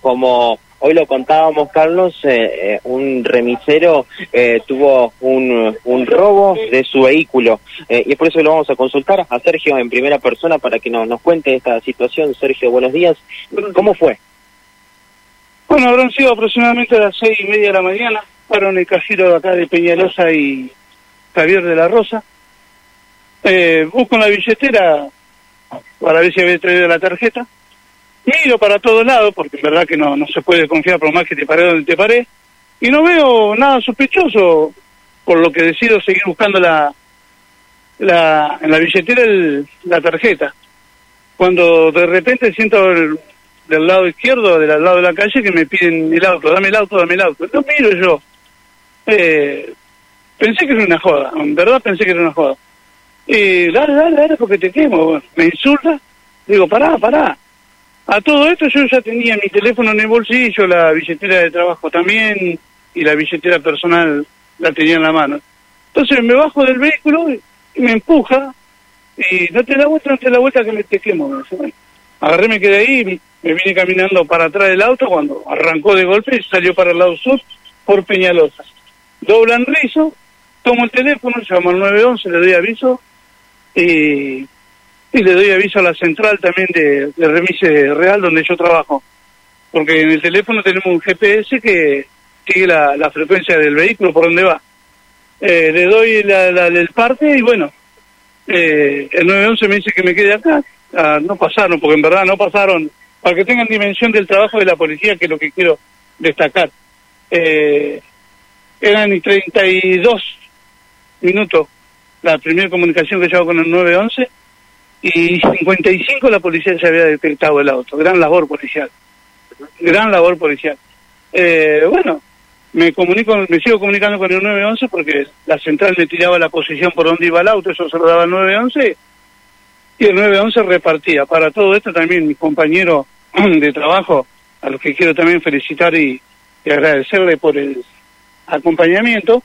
como hoy lo contábamos, Carlos, eh, eh, un remisero eh, tuvo un, un, robo de su vehículo. y es por eso que lo vamos a consultar a Sergio en primera persona para que nos, nos cuente esta situación. Sergio, buenos días. ¿Cómo fue? Bueno, habrán sido aproximadamente a las seis y media de la mañana. Fueron el cajero de acá de Peñalosa y Javier de la Rosa. busco la billetera para ver si había traído la tarjeta miro para todos lados, porque en verdad que no, no se puede confiar por más que te paré donde te paré, y no veo nada sospechoso, por lo que decido seguir buscando la, la en la billetera la tarjeta. Cuando de repente siento del lado izquierdo, del lado de la calle, que me piden el auto, dame el auto, dame el auto. Lo miro yo. Eh, pensé que era una joda, en verdad pensé que era una joda. Y dale, dale, dale, porque te quemo. Me insulta. Digo, pará, pará. A todo esto yo ya tenía mi teléfono en el bolsillo, la billetera de trabajo también y la billetera personal la tenía en la mano. Entonces me bajo del vehículo y me empuja y no te da vuelta, no te da vuelta que me te quemo. agarré, me quedé ahí, me vine caminando para atrás del auto cuando arrancó de golpe y salió para el lado sur por Peñalosa. Doblan rizo, tomo el teléfono, llamo al 911, le doy aviso y y le doy aviso a la central también de, Remise Real, donde yo trabajo. Porque en el teléfono tenemos un GPS que sigue la, frecuencia del vehículo por donde va. Eh, le doy la, el parte y bueno, eh, el 911 me dice que me quede acá. Ah, no pasaron, porque en verdad no pasaron. Para que tengan dimensión del trabajo de la policía, que es lo que quiero destacar. Eh, eran 32 minutos la primera comunicación que llevo con el 911 y 55 la policía se había detectado el auto. Gran labor policial. Gran labor policial. Eh, bueno, me comunico, me sigo comunicando con el 911 porque la central me tiraba la posición por donde iba el auto, eso se lo daba el 911 y el 911 repartía. Para todo esto también mis compañeros de trabajo, a los que quiero también felicitar y, agradecerle por el acompañamiento,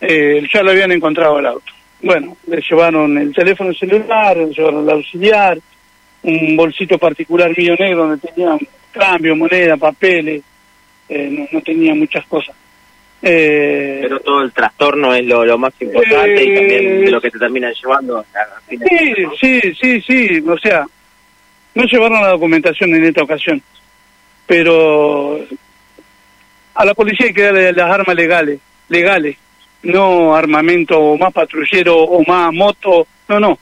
eh, ya lo habían encontrado el auto bueno, le llevaron el teléfono celular, le llevaron el auxiliar, un bolsito particular mío negro donde tenía cambio, moneda, papeles, eh, no, tenía muchas cosas. Eh, Pero todo el trastorno es lo, más importante y también lo que te termina llevando. sí, sí, sí, sí, o sea, no llevaron la documentación en esta ocasión, pero a la policía hay que darle las armas legales, legales no armamento o más patrullero o más moto, no, no,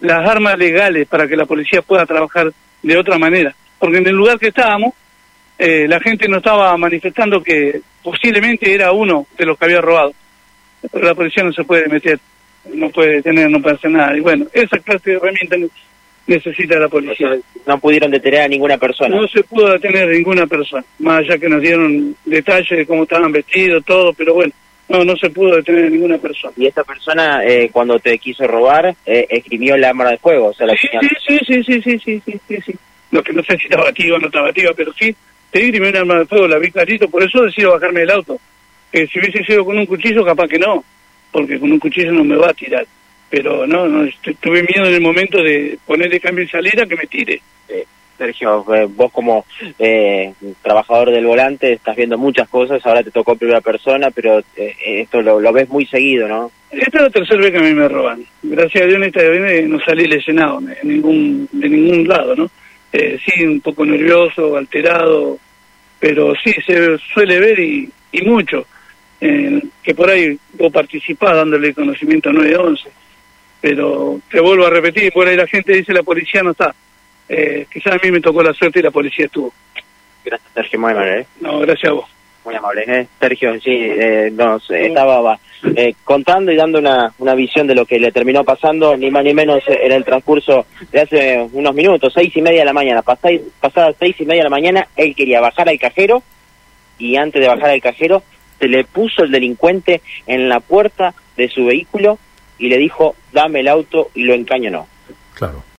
las armas legales para que la policía pueda trabajar de otra manera. Porque en el lugar que estábamos, eh, la gente no estaba manifestando que posiblemente era uno de los que había robado. Pero la policía no se puede meter, no puede tener, no puede hacer nada. Y bueno, esa clase de herramientas necesita la policía. no pudieron detener a ninguna persona. No se pudo detener a ninguna persona, más allá que nos dieron detalles de cómo estaban vestidos, todo, pero bueno, no, no se pudo detener a ninguna persona. ¿Y esta persona, eh, cuando te quiso robar, eh, escribió el arma de fuego? O sea, la sí, sí, sí, sí, sí, sí, sí, sí, sí. Lo que no sé si estaba activa o no estaba activa, pero sí, te escribió un arma de fuego, la vi clarito, por eso decido bajarme del auto. Eh, si hubiese sido con un cuchillo, capaz que no, porque con un cuchillo no me va a tirar. Pero no, no tuve miedo en el momento de ponerle cambio y salida que me tire. Sergio, eh, vos como eh, trabajador del volante estás viendo muchas cosas, ahora te tocó primera persona, pero eh, esto lo, ves muy seguido, ¿no? Esta es la tercera vez que a mí me roban. Gracias a Dios esta vez no salí lesionado de ningún, de ningún lado, ¿no? sí, un poco nervioso, alterado, pero sí se suele ver y, y mucho, que por ahí vos participás dándole conocimiento a 911, pero te vuelvo a repetir, por ahí la gente dice la policía no está eh, quizás a mí me tocó la suerte y la policía estuvo. Gracias, Sergio, muy amable. ¿eh? No, gracias a vos. Muy amable, ¿eh? Sergio, sí, eh, nos estaba eh, contando y dando una, una visión de lo que le terminó pasando, ni más ni menos en el transcurso de hace unos minutos, seis y media de la mañana. Pasadas seis y media de la mañana, él quería bajar al cajero y antes de bajar al cajero se le puso el delincuente en la puerta de su vehículo y le dijo, dame el auto y lo encañonó. Claro.